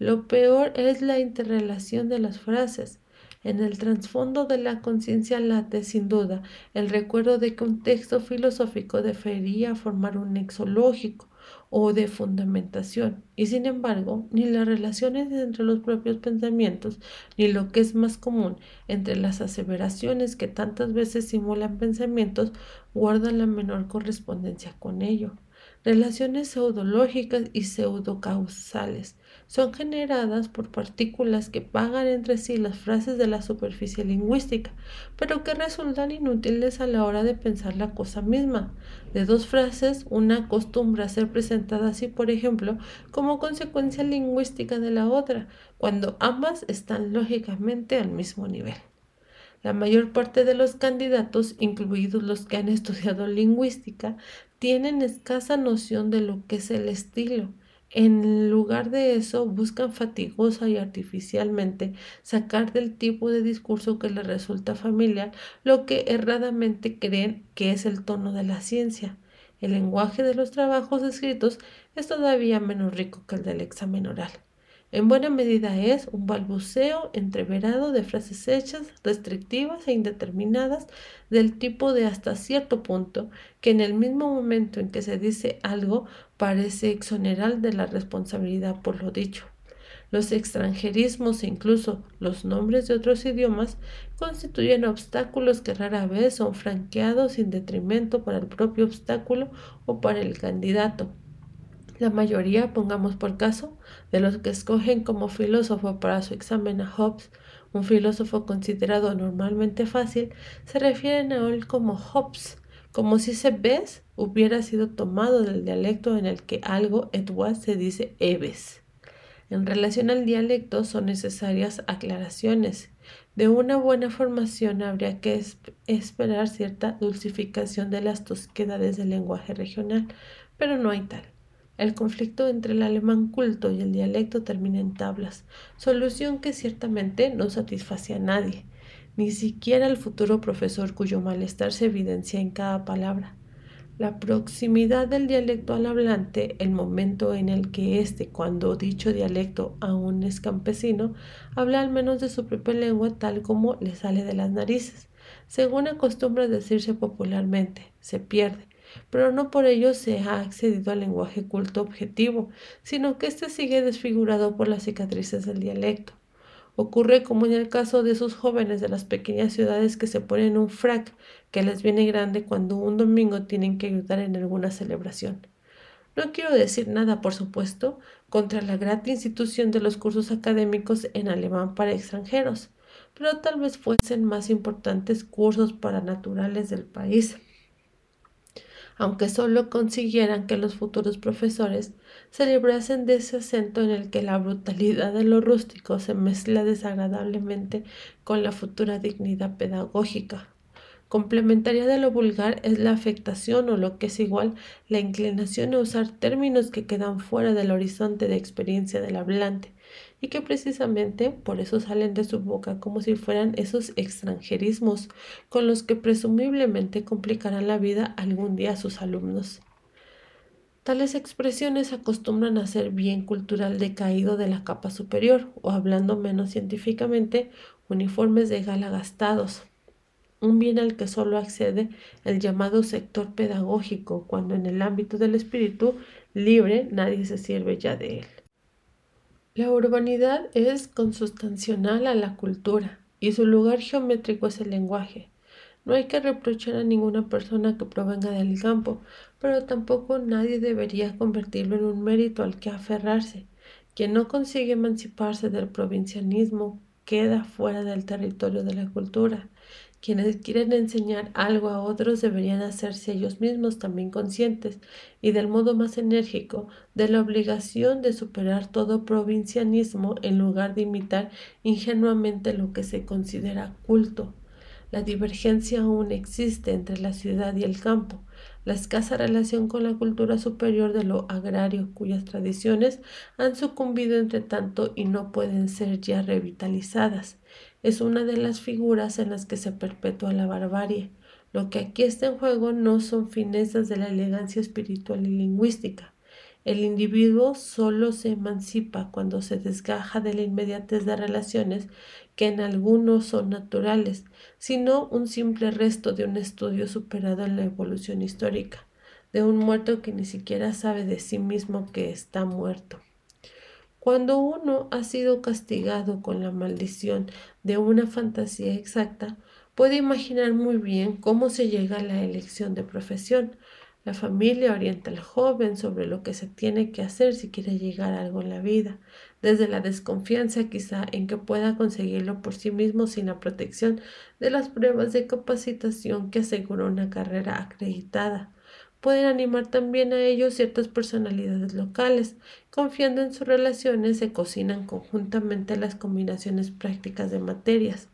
Lo peor es la interrelación de las frases. En el trasfondo de la conciencia late, sin duda, el recuerdo de que un texto filosófico debería formar un nexo lógico o de fundamentación, y sin embargo, ni las relaciones entre los propios pensamientos, ni lo que es más común entre las aseveraciones que tantas veces simulan pensamientos, guardan la menor correspondencia con ello. Relaciones pseudológicas y pseudocausales son generadas por partículas que pagan entre sí las frases de la superficie lingüística, pero que resultan inútiles a la hora de pensar la cosa misma. De dos frases, una acostumbra ser presentada así, por ejemplo, como consecuencia lingüística de la otra, cuando ambas están lógicamente al mismo nivel. La mayor parte de los candidatos, incluidos los que han estudiado lingüística, tienen escasa noción de lo que es el estilo. En lugar de eso, buscan fatigosa y artificialmente sacar del tipo de discurso que les resulta familiar lo que erradamente creen que es el tono de la ciencia. El lenguaje de los trabajos escritos es todavía menos rico que el del examen oral. En buena medida es un balbuceo entreverado de frases hechas, restrictivas e indeterminadas, del tipo de hasta cierto punto, que en el mismo momento en que se dice algo parece exonerar de la responsabilidad por lo dicho. Los extranjerismos e incluso los nombres de otros idiomas constituyen obstáculos que rara vez son franqueados sin detrimento para el propio obstáculo o para el candidato. La mayoría, pongamos por caso, de los que escogen como filósofo para su examen a Hobbes, un filósofo considerado normalmente fácil, se refieren a él como Hobbes, como si ese ves hubiera sido tomado del dialecto en el que algo Edward se dice eves. En relación al dialecto son necesarias aclaraciones. De una buena formación habría que esperar cierta dulcificación de las tosquedades del lenguaje regional, pero no hay tal. El conflicto entre el alemán culto y el dialecto termina en tablas, solución que ciertamente no satisface a nadie, ni siquiera al futuro profesor cuyo malestar se evidencia en cada palabra. La proximidad del dialecto al hablante, el momento en el que éste, cuando dicho dialecto aún es campesino, habla al menos de su propia lengua tal como le sale de las narices, según acostumbra decirse popularmente, se pierde, pero no por ello se ha accedido al lenguaje culto objetivo, sino que éste sigue desfigurado por las cicatrices del dialecto. Ocurre como en el caso de esos jóvenes de las pequeñas ciudades que se ponen un frac que les viene grande cuando un domingo tienen que ayudar en alguna celebración. No quiero decir nada, por supuesto, contra la gran institución de los cursos académicos en alemán para extranjeros, pero tal vez fuesen más importantes cursos para naturales del país aunque solo consiguieran que los futuros profesores se librasen de ese acento en el que la brutalidad de lo rústico se mezcla desagradablemente con la futura dignidad pedagógica. Complementaria de lo vulgar es la afectación o lo que es igual la inclinación a usar términos que quedan fuera del horizonte de experiencia del hablante y que precisamente por eso salen de su boca como si fueran esos extranjerismos con los que presumiblemente complicarán la vida algún día a sus alumnos. Tales expresiones acostumbran a ser bien cultural decaído de la capa superior, o hablando menos científicamente, uniformes de gala gastados, un bien al que solo accede el llamado sector pedagógico, cuando en el ámbito del espíritu libre nadie se sirve ya de él. La urbanidad es consustancial a la cultura y su lugar geométrico es el lenguaje. No hay que reprochar a ninguna persona que provenga del campo, pero tampoco nadie debería convertirlo en un mérito al que aferrarse. Quien no consigue emanciparse del provincianismo queda fuera del territorio de la cultura quienes quieren enseñar algo a otros deberían hacerse ellos mismos también conscientes y del modo más enérgico de la obligación de superar todo provincianismo en lugar de imitar ingenuamente lo que se considera culto. La divergencia aún existe entre la ciudad y el campo, la escasa relación con la cultura superior de lo agrario, cuyas tradiciones han sucumbido entre tanto y no pueden ser ya revitalizadas es una de las figuras en las que se perpetúa la barbarie. Lo que aquí está en juego no son finezas de la elegancia espiritual y lingüística. El individuo solo se emancipa cuando se desgaja de la inmediatez de relaciones que en algunos son naturales, sino un simple resto de un estudio superado en la evolución histórica, de un muerto que ni siquiera sabe de sí mismo que está muerto. Cuando uno ha sido castigado con la maldición de una fantasía exacta, puede imaginar muy bien cómo se llega a la elección de profesión, la familia orienta al joven sobre lo que se tiene que hacer si quiere llegar a algo en la vida, desde la desconfianza quizá en que pueda conseguirlo por sí mismo sin la protección de las pruebas de capacitación que asegura una carrera acreditada. Pueden animar también a ellos ciertas personalidades locales. Confiando en sus relaciones, se cocinan conjuntamente las combinaciones prácticas de materias.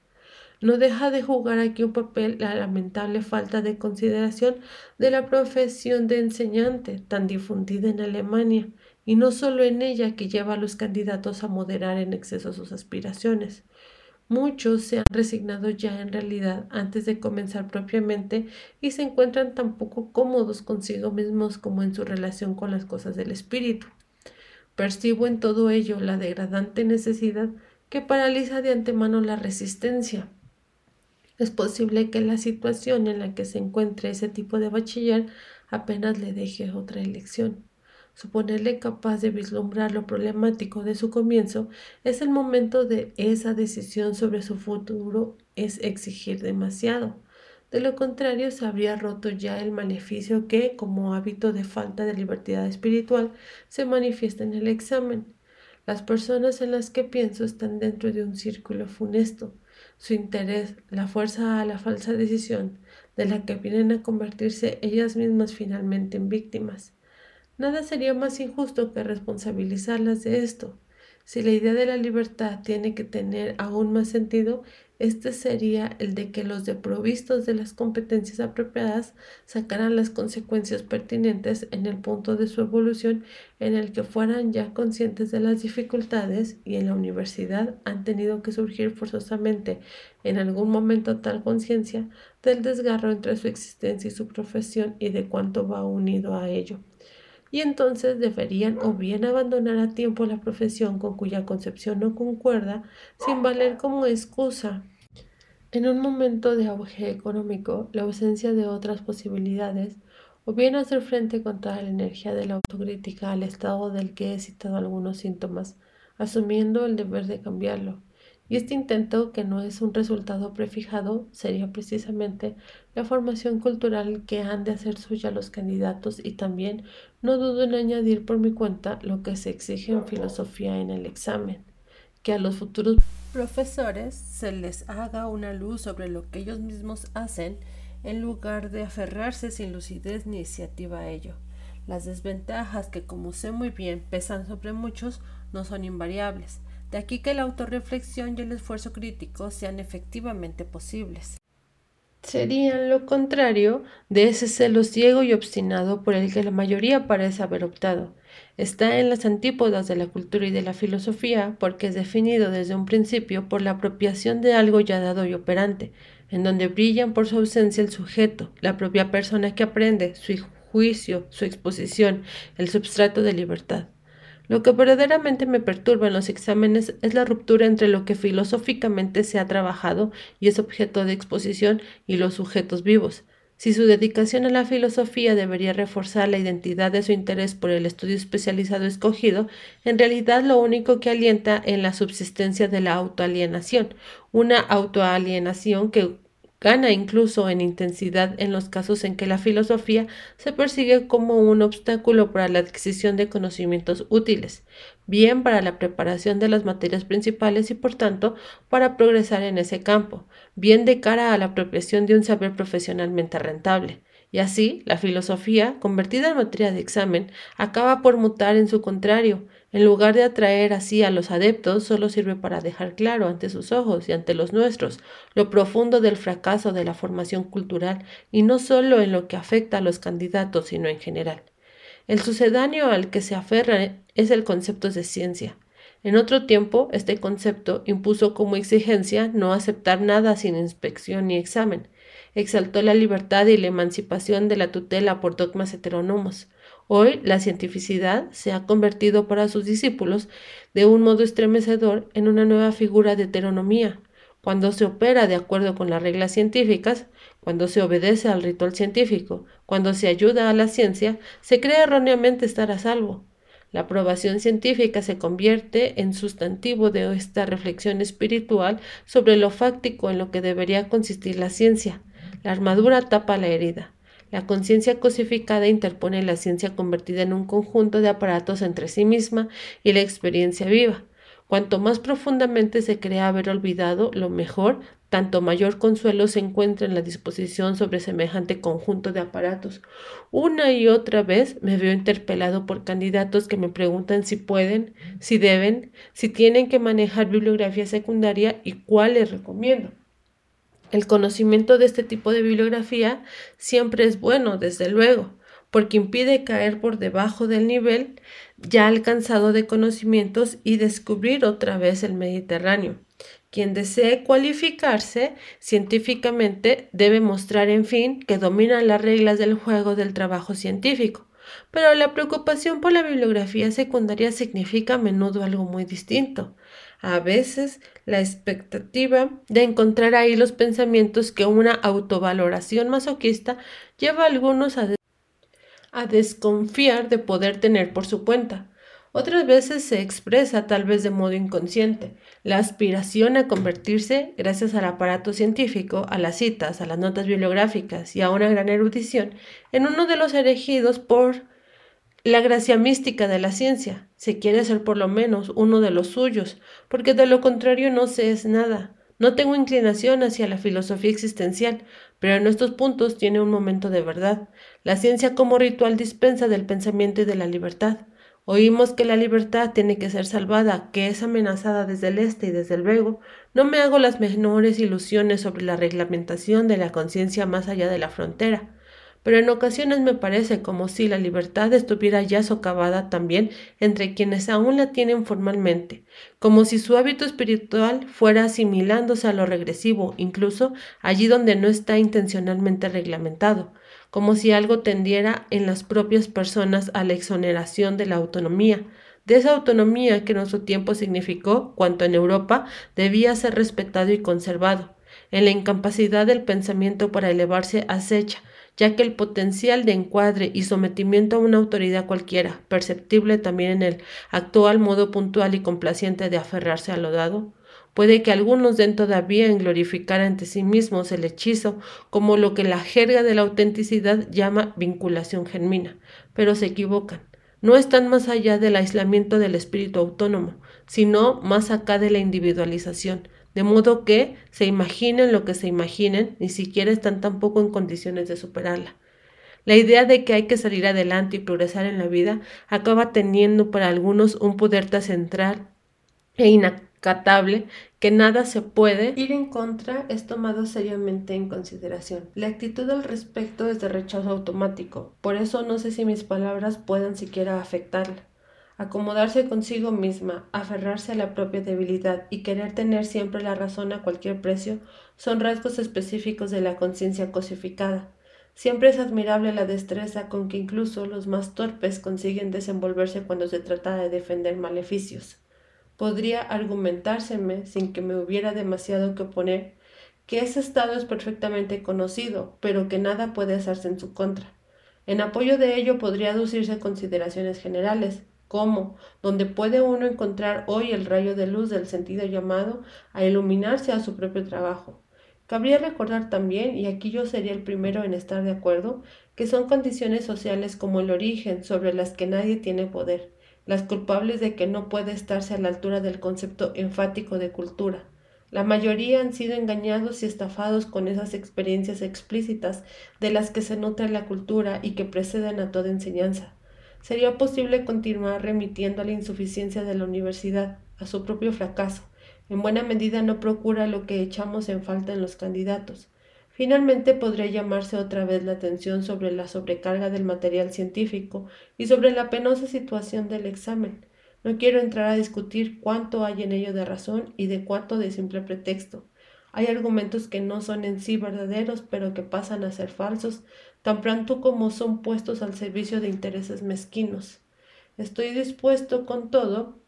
No deja de jugar aquí un papel la lamentable falta de consideración de la profesión de enseñante tan difundida en Alemania, y no solo en ella que lleva a los candidatos a moderar en exceso sus aspiraciones. Muchos se han resignado ya en realidad antes de comenzar propiamente y se encuentran tan poco cómodos consigo mismos como en su relación con las cosas del espíritu. Percibo en todo ello la degradante necesidad que paraliza de antemano la resistencia, es posible que la situación en la que se encuentre ese tipo de bachiller apenas le deje otra elección. Suponerle capaz de vislumbrar lo problemático de su comienzo es el momento de esa decisión sobre su futuro es exigir demasiado. De lo contrario, se habría roto ya el maleficio que, como hábito de falta de libertad espiritual, se manifiesta en el examen. Las personas en las que pienso están dentro de un círculo funesto su interés, la fuerza a la falsa decisión, de la que vienen a convertirse ellas mismas finalmente en víctimas. Nada sería más injusto que responsabilizarlas de esto. Si la idea de la libertad tiene que tener aún más sentido, este sería el de que los deprovistos de las competencias apropiadas sacaran las consecuencias pertinentes en el punto de su evolución en el que fueran ya conscientes de las dificultades y en la universidad han tenido que surgir forzosamente en algún momento tal conciencia del desgarro entre su existencia y su profesión y de cuánto va unido a ello y entonces deberían o bien abandonar a tiempo la profesión con cuya concepción no concuerda, sin valer como excusa. En un momento de auge económico, la ausencia de otras posibilidades, o bien hacer frente con toda la energía de la autocrítica al estado del que he citado algunos síntomas, asumiendo el deber de cambiarlo, y este intento, que no es un resultado prefijado, sería precisamente la formación cultural que han de hacer suya los candidatos y también no dudo en añadir por mi cuenta lo que se exige en filosofía en el examen, que a los futuros profesores se les haga una luz sobre lo que ellos mismos hacen en lugar de aferrarse sin lucidez ni iniciativa a ello. Las desventajas que, como sé muy bien, pesan sobre muchos, no son invariables de aquí que la autorreflexión y el esfuerzo crítico sean efectivamente posibles. Serían lo contrario de ese celo ciego y obstinado por el que la mayoría parece haber optado. Está en las antípodas de la cultura y de la filosofía porque es definido desde un principio por la apropiación de algo ya dado y operante, en donde brillan por su ausencia el sujeto, la propia persona que aprende, su juicio, su exposición, el substrato de libertad. Lo que verdaderamente me perturba en los exámenes es la ruptura entre lo que filosóficamente se ha trabajado y es objeto de exposición y los sujetos vivos. Si su dedicación a la filosofía debería reforzar la identidad de su interés por el estudio especializado escogido, en realidad lo único que alienta en la subsistencia de la autoalienación, una autoalienación que gana incluso en intensidad en los casos en que la filosofía se persigue como un obstáculo para la adquisición de conocimientos útiles, bien para la preparación de las materias principales y por tanto para progresar en ese campo, bien de cara a la apropiación de un saber profesionalmente rentable. Y así, la filosofía, convertida en materia de examen, acaba por mutar en su contrario, en lugar de atraer así a los adeptos, solo sirve para dejar claro ante sus ojos y ante los nuestros lo profundo del fracaso de la formación cultural y no solo en lo que afecta a los candidatos, sino en general. El sucedáneo al que se aferra es el concepto de ciencia. En otro tiempo, este concepto impuso como exigencia no aceptar nada sin inspección ni examen. Exaltó la libertad y la emancipación de la tutela por dogmas heterónomos. Hoy la cientificidad se ha convertido para sus discípulos de un modo estremecedor en una nueva figura de heteronomía. Cuando se opera de acuerdo con las reglas científicas, cuando se obedece al ritual científico, cuando se ayuda a la ciencia, se cree erróneamente estar a salvo. La aprobación científica se convierte en sustantivo de esta reflexión espiritual sobre lo fáctico en lo que debería consistir la ciencia. La armadura tapa la herida. La conciencia cosificada interpone la ciencia convertida en un conjunto de aparatos entre sí misma y la experiencia viva. Cuanto más profundamente se cree haber olvidado lo mejor, tanto mayor consuelo se encuentra en la disposición sobre semejante conjunto de aparatos. Una y otra vez me veo interpelado por candidatos que me preguntan si pueden, si deben, si tienen que manejar bibliografía secundaria y cuál les recomiendo. El conocimiento de este tipo de bibliografía siempre es bueno, desde luego, porque impide caer por debajo del nivel ya alcanzado de conocimientos y descubrir otra vez el Mediterráneo. Quien desee cualificarse científicamente debe mostrar, en fin, que domina las reglas del juego del trabajo científico. Pero la preocupación por la bibliografía secundaria significa a menudo algo muy distinto a veces la expectativa de encontrar ahí los pensamientos que una autovaloración masoquista lleva a algunos a, a desconfiar de poder tener por su cuenta. Otras veces se expresa, tal vez de modo inconsciente, la aspiración a convertirse, gracias al aparato científico, a las citas, a las notas bibliográficas y a una gran erudición, en uno de los elegidos por la gracia mística de la ciencia. Se quiere ser por lo menos uno de los suyos, porque de lo contrario no se es nada. No tengo inclinación hacia la filosofía existencial, pero en estos puntos tiene un momento de verdad. La ciencia como ritual dispensa del pensamiento y de la libertad. Oímos que la libertad tiene que ser salvada, que es amenazada desde el este y desde el luego. No me hago las menores ilusiones sobre la reglamentación de la conciencia más allá de la frontera pero en ocasiones me parece como si la libertad estuviera ya socavada también entre quienes aún la tienen formalmente, como si su hábito espiritual fuera asimilándose a lo regresivo, incluso allí donde no está intencionalmente reglamentado, como si algo tendiera en las propias personas a la exoneración de la autonomía, de esa autonomía que en nuestro tiempo significó cuanto en Europa debía ser respetado y conservado, en la incapacidad del pensamiento para elevarse acecha, ya que el potencial de encuadre y sometimiento a una autoridad cualquiera, perceptible también en el actual modo puntual y complaciente de aferrarse a lo dado, puede que algunos den todavía en glorificar ante sí mismos el hechizo como lo que la jerga de la autenticidad llama vinculación genuina, pero se equivocan. No están más allá del aislamiento del espíritu autónomo, sino más acá de la individualización, de modo que se imaginen lo que se imaginen, ni siquiera están tampoco en condiciones de superarla. La idea de que hay que salir adelante y progresar en la vida acaba teniendo para algunos un poder tan central e inacatable que nada se puede ir en contra es tomado seriamente en consideración. La actitud al respecto es de rechazo automático, por eso no sé si mis palabras puedan siquiera afectarla acomodarse consigo misma, aferrarse a la propia debilidad y querer tener siempre la razón a cualquier precio son rasgos específicos de la conciencia cosificada. Siempre es admirable la destreza con que incluso los más torpes consiguen desenvolverse cuando se trata de defender maleficios. Podría argumentárseme, sin que me hubiera demasiado que oponer, que ese estado es perfectamente conocido, pero que nada puede hacerse en su contra. En apoyo de ello podría aducirse consideraciones generales, ¿Cómo? Donde puede uno encontrar hoy el rayo de luz del sentido llamado a iluminarse a su propio trabajo. Cabría recordar también, y aquí yo sería el primero en estar de acuerdo, que son condiciones sociales como el origen sobre las que nadie tiene poder, las culpables de que no puede estarse a la altura del concepto enfático de cultura. La mayoría han sido engañados y estafados con esas experiencias explícitas de las que se nutre la cultura y que preceden a toda enseñanza sería posible continuar remitiendo a la insuficiencia de la universidad, a su propio fracaso. En buena medida no procura lo que echamos en falta en los candidatos. Finalmente podría llamarse otra vez la atención sobre la sobrecarga del material científico y sobre la penosa situación del examen. No quiero entrar a discutir cuánto hay en ello de razón y de cuánto de simple pretexto. Hay argumentos que no son en sí verdaderos, pero que pasan a ser falsos, tan pronto como son puestos al servicio de intereses mezquinos. Estoy dispuesto, con todo,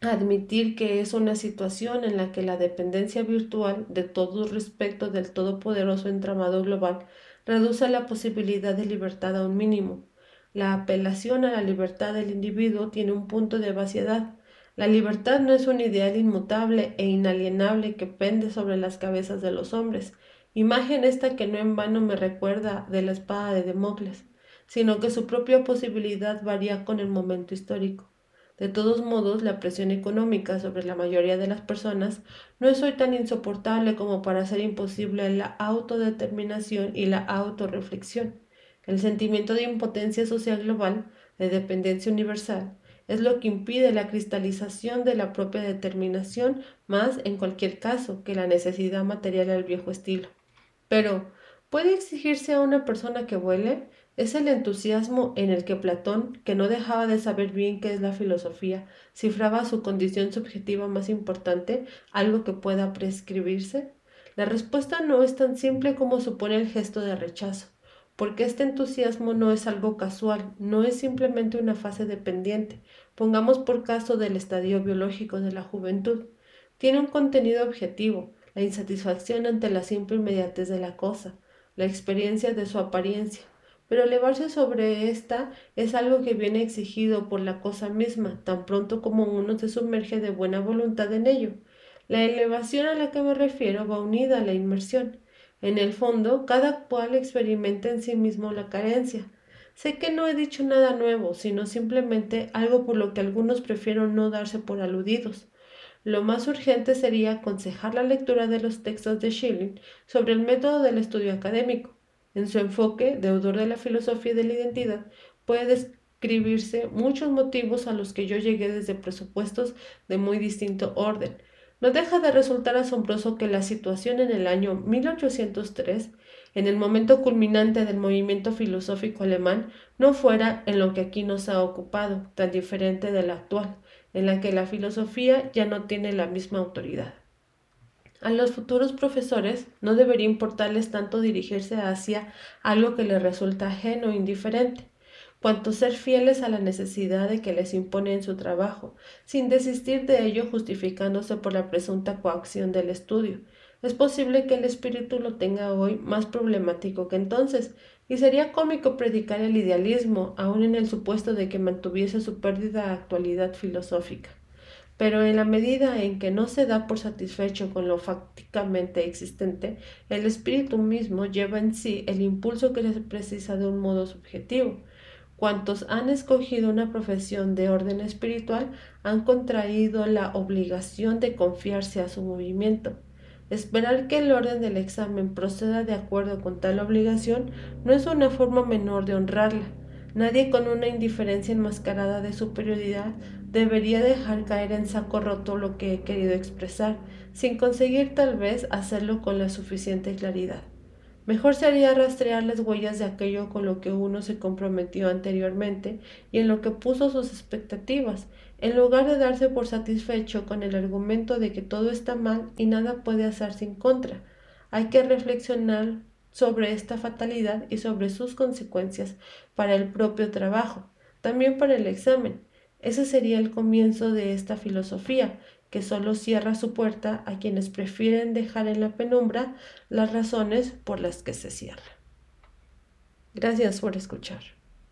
a admitir que es una situación en la que la dependencia virtual de todo respecto del todopoderoso entramado global reduce la posibilidad de libertad a un mínimo. La apelación a la libertad del individuo tiene un punto de vaciedad. La libertad no es un ideal inmutable e inalienable que pende sobre las cabezas de los hombres, imagen esta que no en vano me recuerda de la espada de Democles, sino que su propia posibilidad varía con el momento histórico. De todos modos, la presión económica sobre la mayoría de las personas no es hoy tan insoportable como para hacer imposible la autodeterminación y la autorreflexión. El sentimiento de impotencia social global, de dependencia universal, es lo que impide la cristalización de la propia determinación más, en cualquier caso, que la necesidad material al viejo estilo. Pero, ¿puede exigirse a una persona que vuele? Es el entusiasmo en el que Platón, que no dejaba de saber bien qué es la filosofía, cifraba su condición subjetiva más importante, algo que pueda prescribirse. La respuesta no es tan simple como supone el gesto de rechazo, porque este entusiasmo no es algo casual, no es simplemente una fase dependiente, pongamos por caso del estadio biológico de la juventud. Tiene un contenido objetivo, la insatisfacción ante la simple inmediatez de la cosa, la experiencia de su apariencia, pero elevarse sobre ésta es algo que viene exigido por la cosa misma, tan pronto como uno se sumerge de buena voluntad en ello. La elevación a la que me refiero va unida a la inmersión. En el fondo, cada cual experimenta en sí mismo la carencia. Sé que no he dicho nada nuevo, sino simplemente algo por lo que algunos prefieren no darse por aludidos. Lo más urgente sería aconsejar la lectura de los textos de Schilling sobre el método del estudio académico. En su enfoque, deudor de la filosofía y de la identidad, puede describirse muchos motivos a los que yo llegué desde presupuestos de muy distinto orden. No deja de resultar asombroso que la situación en el año 1803, en el momento culminante del movimiento filosófico alemán, no fuera en lo que aquí nos ha ocupado, tan diferente de la actual, en la que la filosofía ya no tiene la misma autoridad. A los futuros profesores no debería importarles tanto dirigirse hacia algo que les resulta ajeno e indiferente, cuanto ser fieles a la necesidad de que les impone en su trabajo, sin desistir de ello justificándose por la presunta coacción del estudio. Es posible que el espíritu lo tenga hoy más problemático que entonces, y sería cómico predicar el idealismo, aun en el supuesto de que mantuviese su pérdida actualidad filosófica pero en la medida en que no se da por satisfecho con lo fácticamente existente, el espíritu mismo lleva en sí el impulso que se precisa de un modo subjetivo. Cuantos han escogido una profesión de orden espiritual han contraído la obligación de confiarse a su movimiento. Esperar que el orden del examen proceda de acuerdo con tal obligación no es una forma menor de honrarla, Nadie con una indiferencia enmascarada de superioridad debería dejar caer en saco roto lo que he querido expresar, sin conseguir tal vez hacerlo con la suficiente claridad. Mejor sería rastrear las huellas de aquello con lo que uno se comprometió anteriormente y en lo que puso sus expectativas, en lugar de darse por satisfecho con el argumento de que todo está mal y nada puede hacerse en contra. Hay que reflexionar sobre esta fatalidad y sobre sus consecuencias para el propio trabajo, también para el examen. Ese sería el comienzo de esta filosofía, que solo cierra su puerta a quienes prefieren dejar en la penumbra las razones por las que se cierra. Gracias por escuchar.